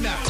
tonight.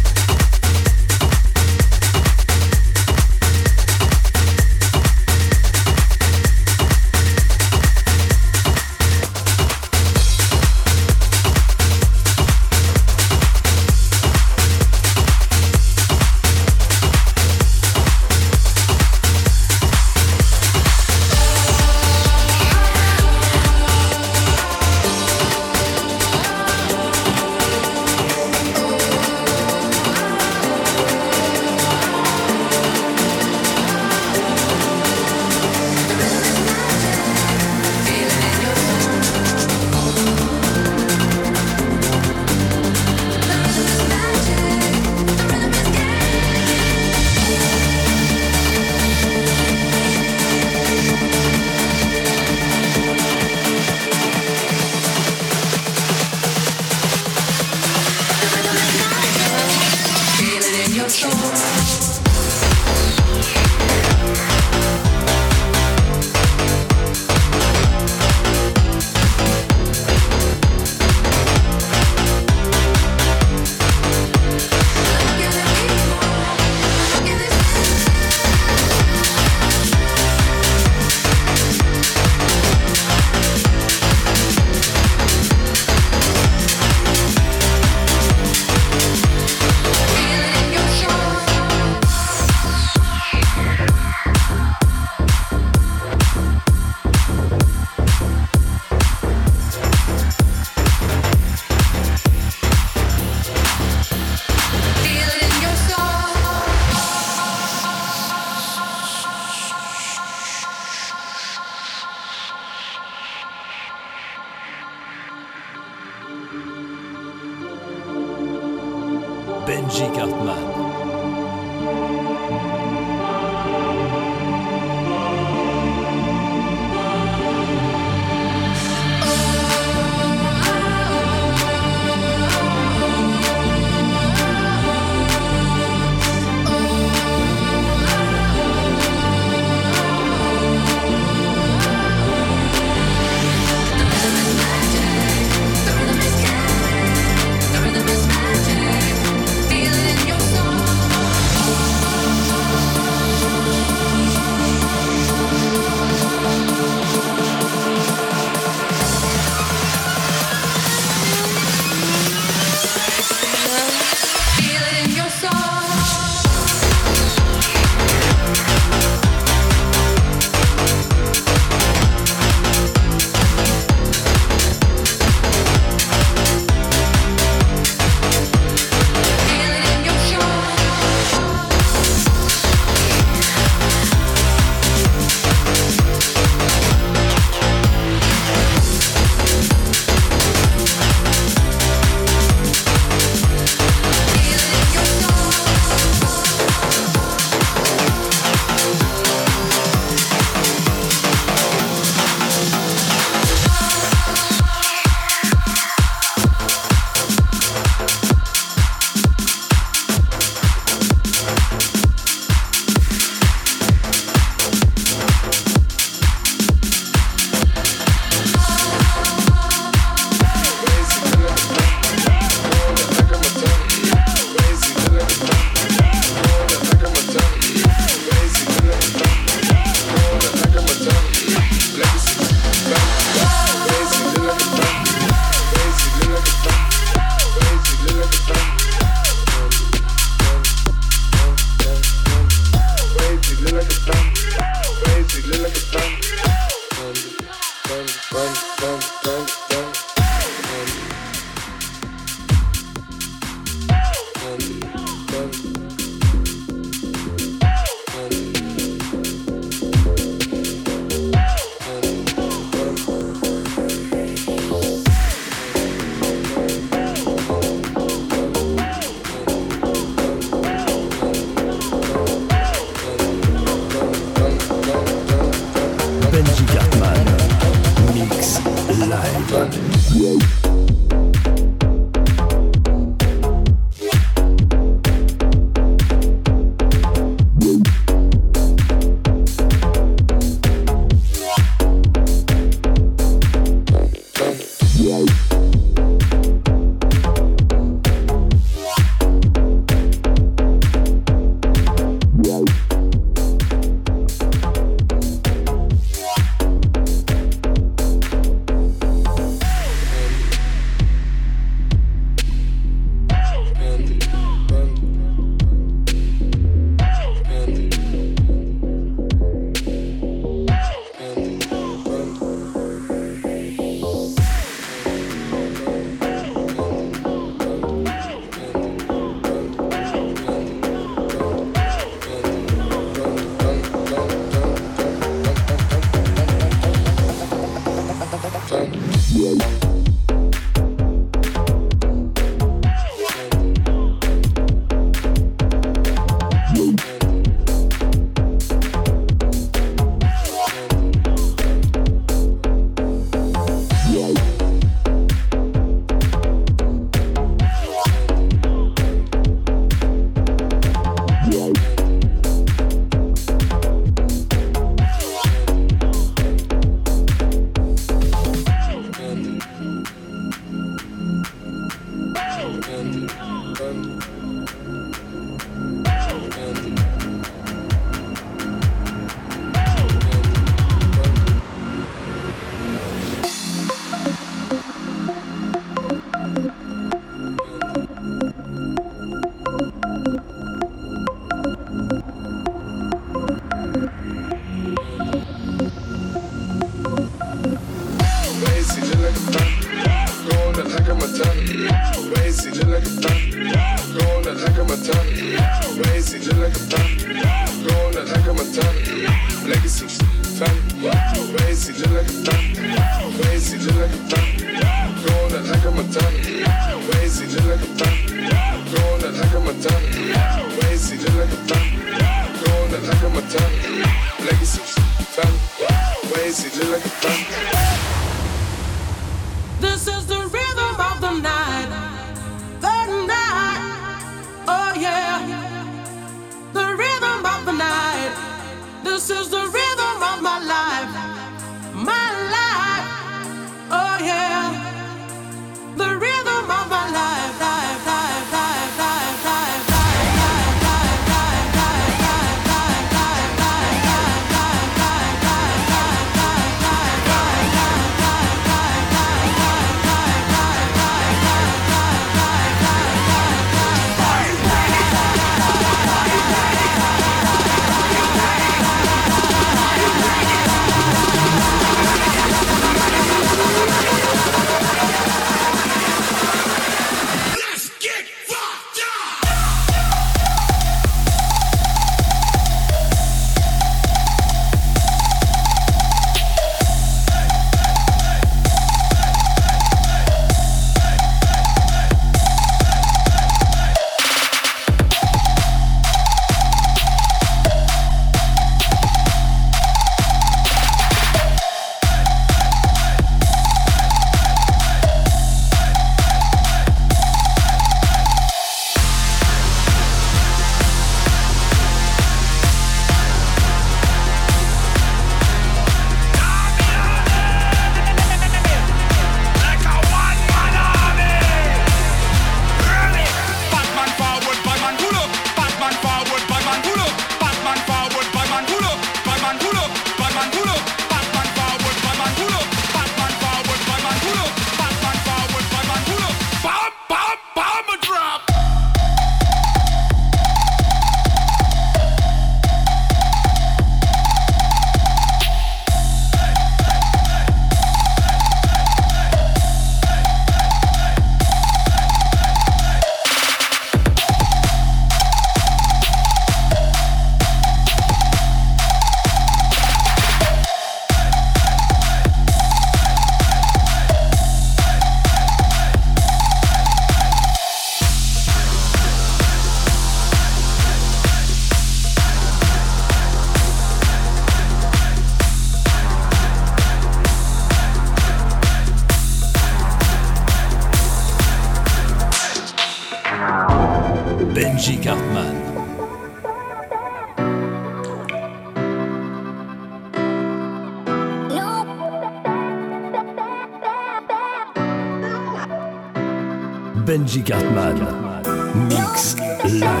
Benji Cartman. Mix live.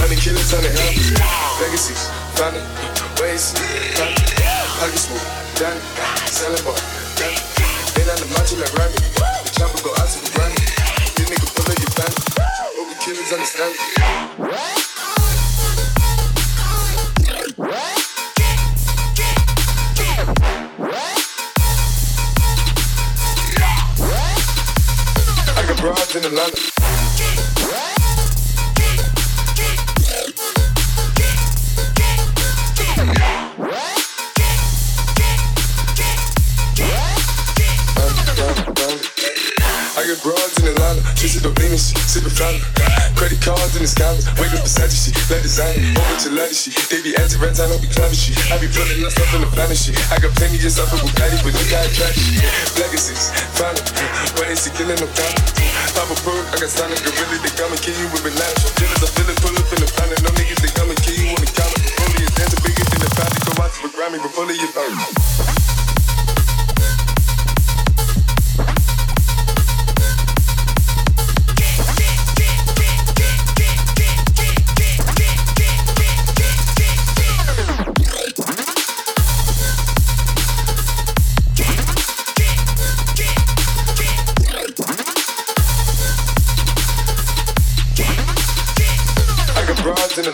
Honey killers on the hill. Legacies, found it. Ways, found. Pocket smooth, done. Selling bar, done it. Been on the macho like Rami. The chopper go out to the Grammy. This nigga pull up your family. Over killers understand it. in the Atlanta. Broads in Atlanta, just the Venus, sipping fountain. Credit cards in the scammers, wake up beside shit, let design, over to leather shit. They be anti rent, I don't be clever shit. I be putting that stuff in the planet shit. I got plenty of stuff with Bugatti, but how I track shit. Legacies, it, but it's killing no time. Pop a perk, I got Sonic Gorilla, they come and kill you with bananas. Feelings, I feel it, pull up in the planet. No niggas, they come and kill you on the counter. Bully is dancing bigger than the family, go to the Grammy, but fully your family.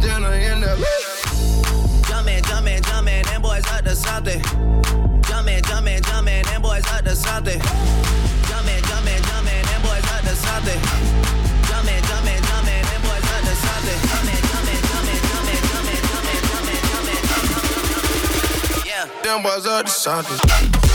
dinner in the Jumpin', jumpin', jumpin', them boys up to something. Jumpin', jumpin', jumpin', them boys up to something. Jumpin', jumpin', jumpin', them boys up to something. Jumpin', jumpin', jumpin', them boys up to something. Jumpin', jumpin', jumpin', jumpin', jumpin', jumpin', jumpin', jumpin', jumpin'. Yeah. Them boys up to something.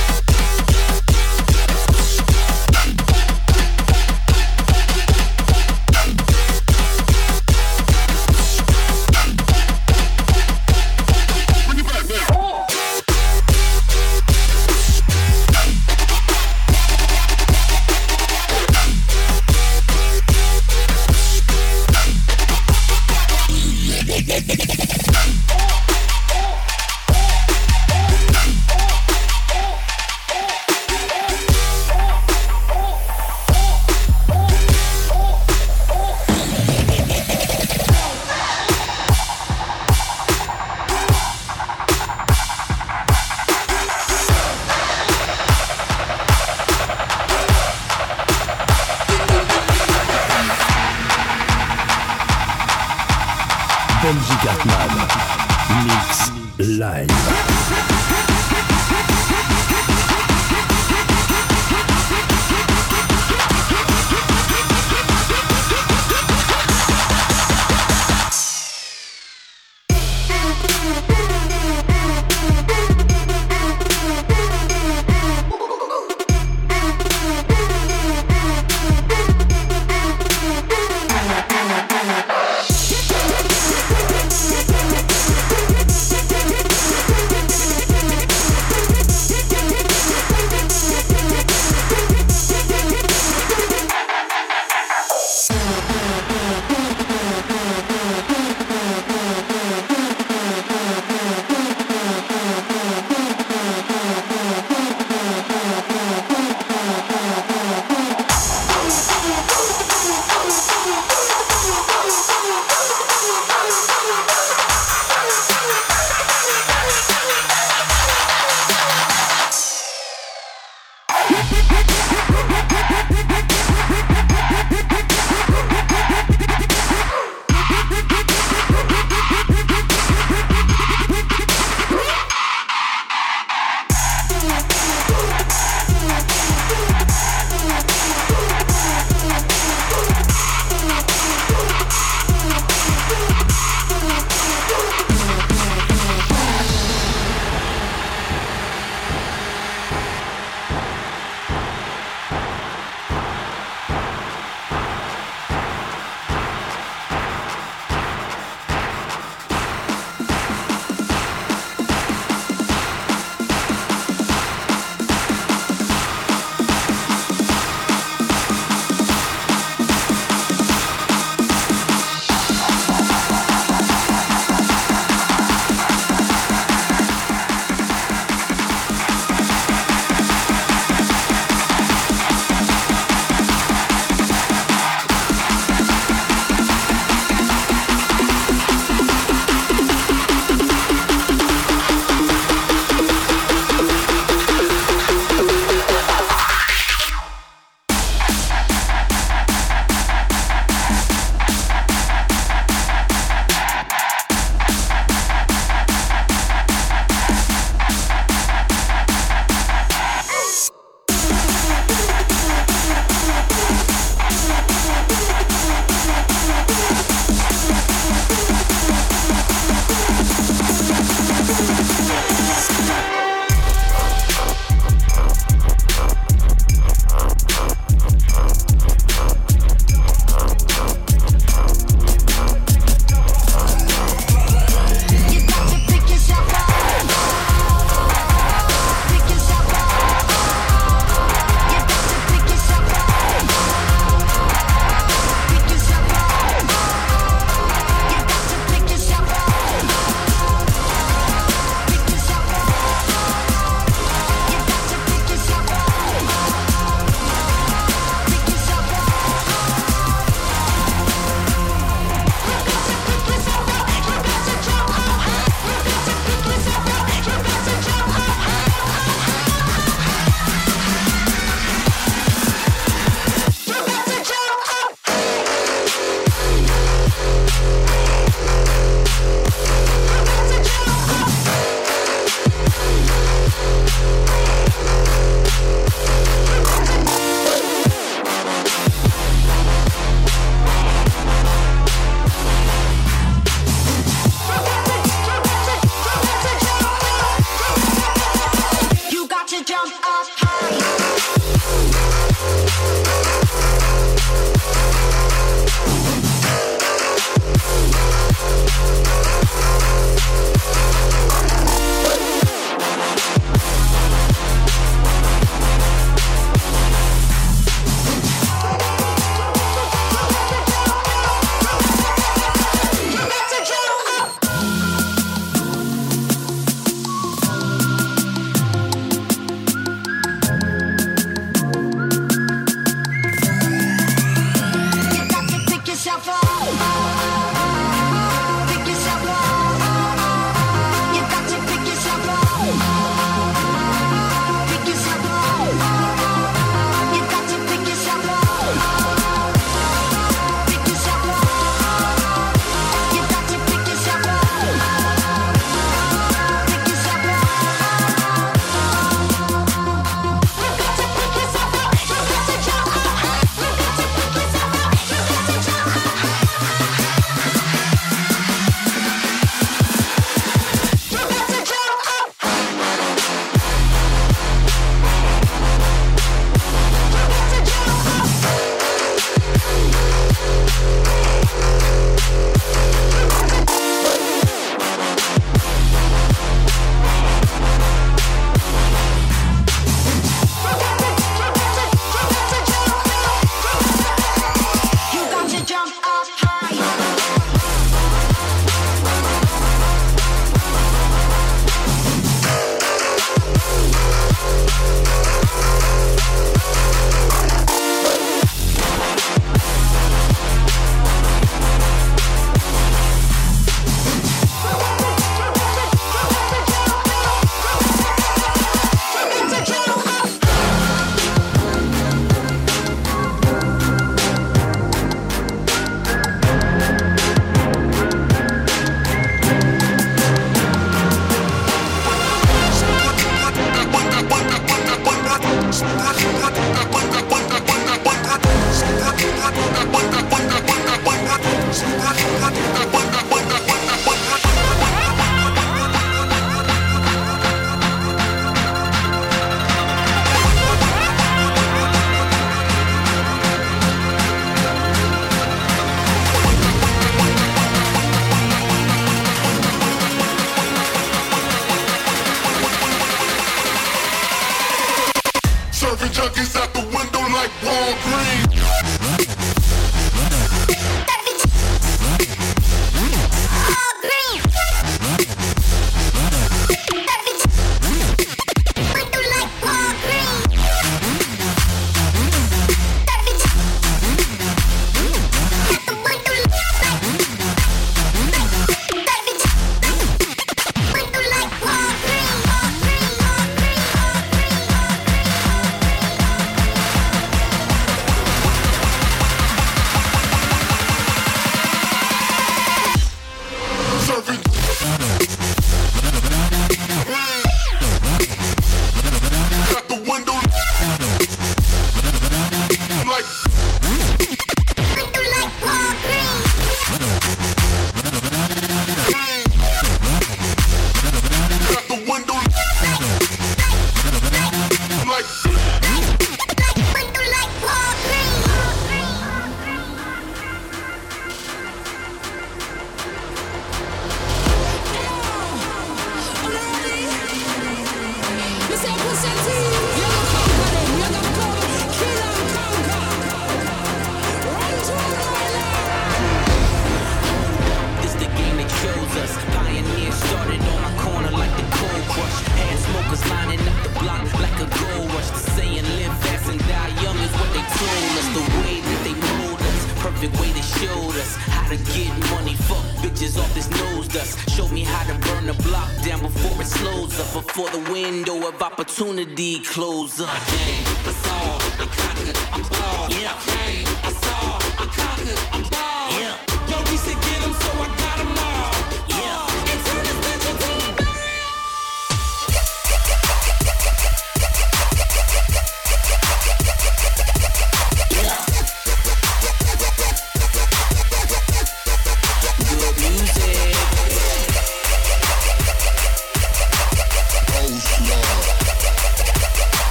Close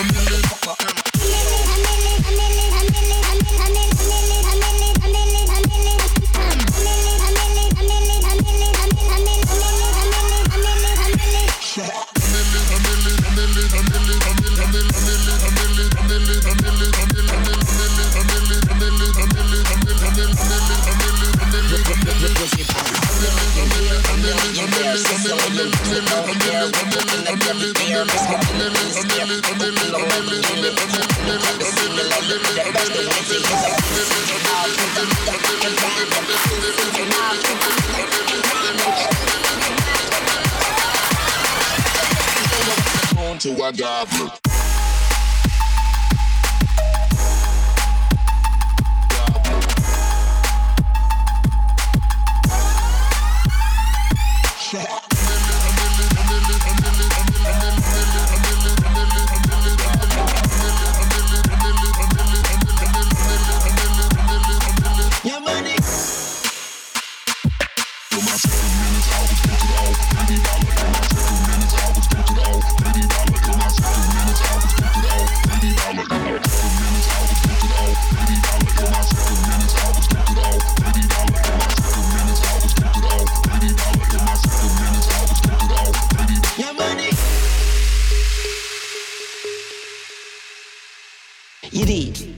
I'm Till I die. Dance,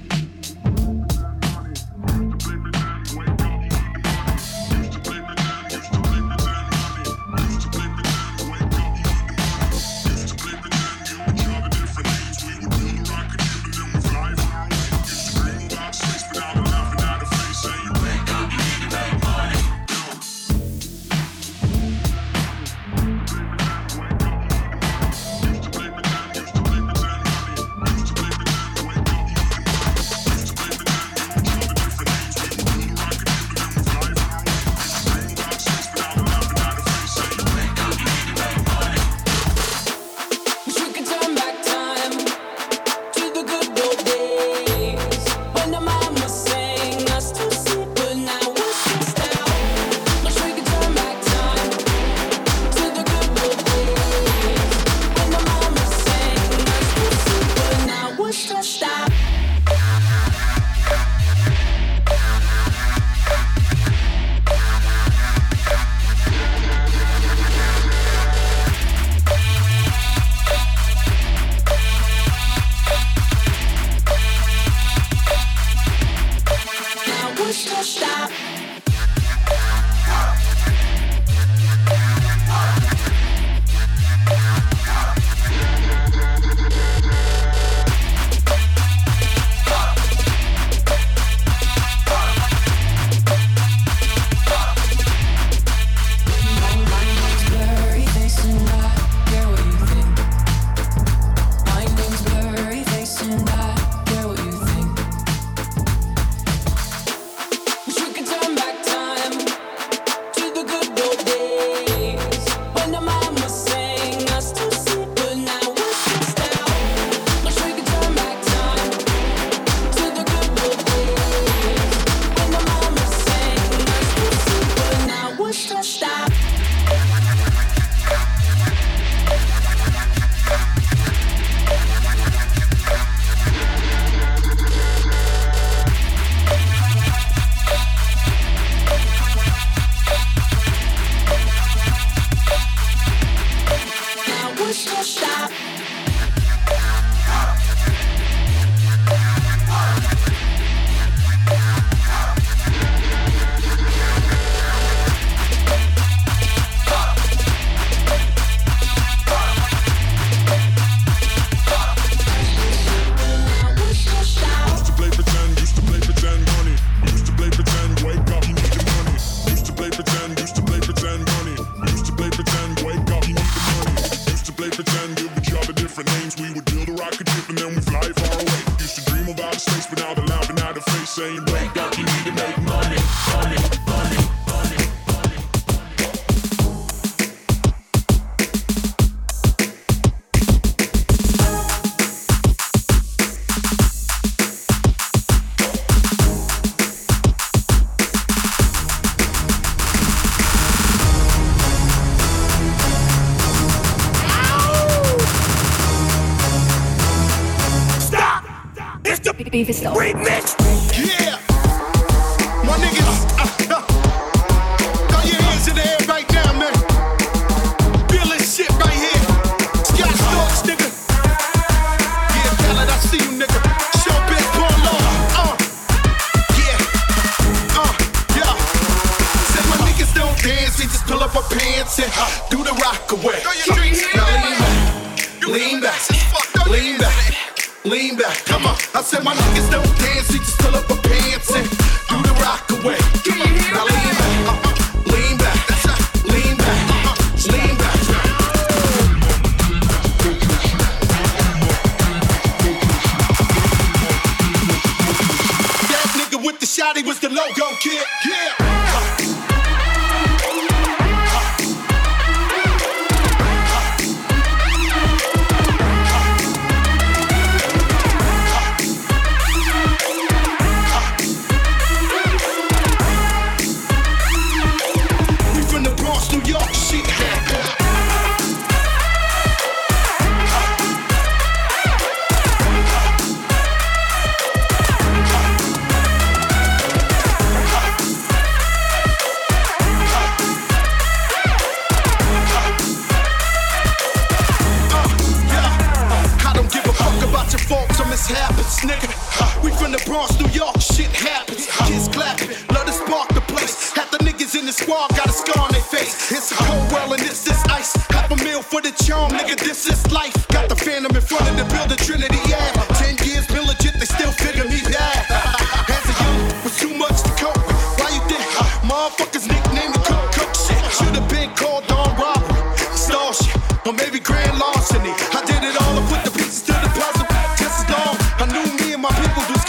people do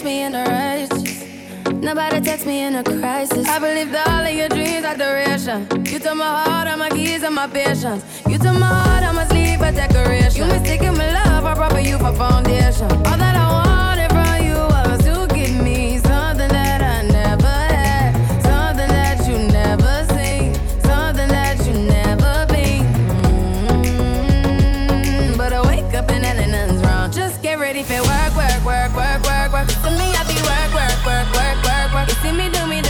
catch me in a rush. Nobody text me in a crisis. I believed all of your dreams are duration. You took my heart, all my keys, and my patience. You took my heart, I must leave a decoration. You mistaken my love, I brought you for foundation. All that I want. You see me do me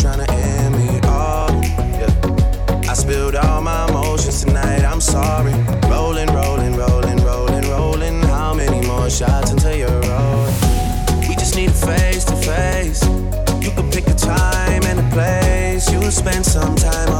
sorry. Rolling, rolling, rolling, rolling, rolling. How many more shots until you're rolling? We just need a face to face. You can pick a time and a place. You'll spend some time.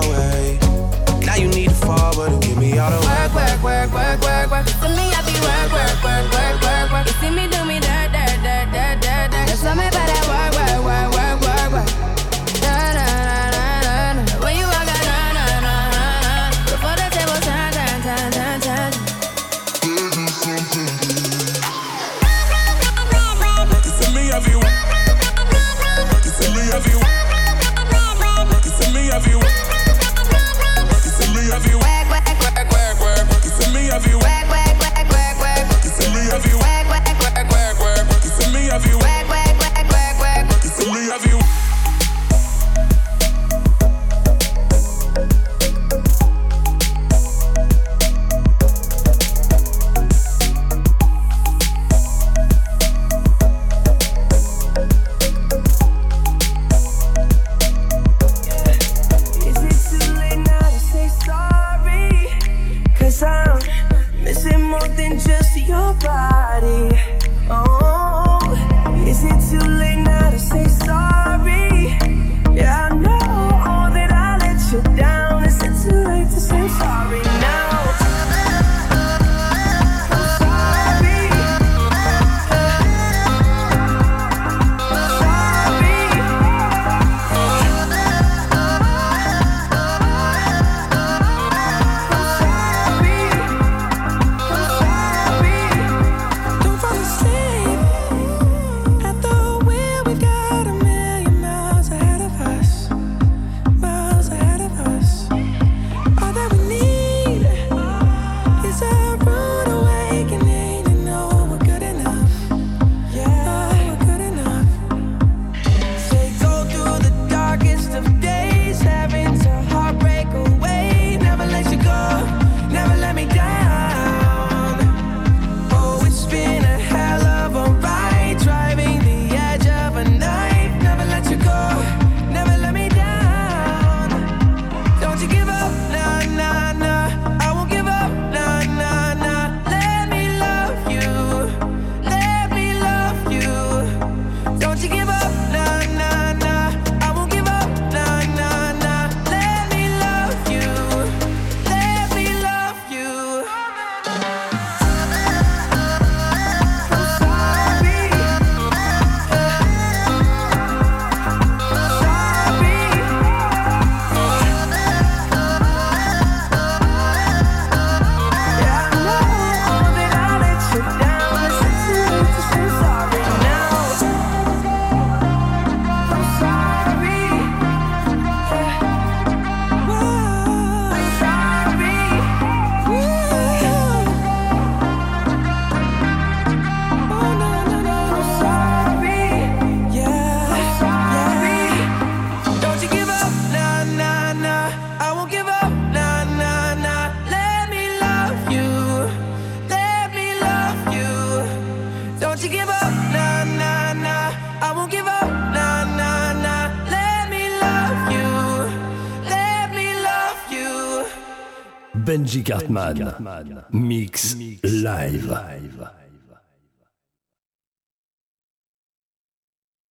You. Benji Cartman. Mix live.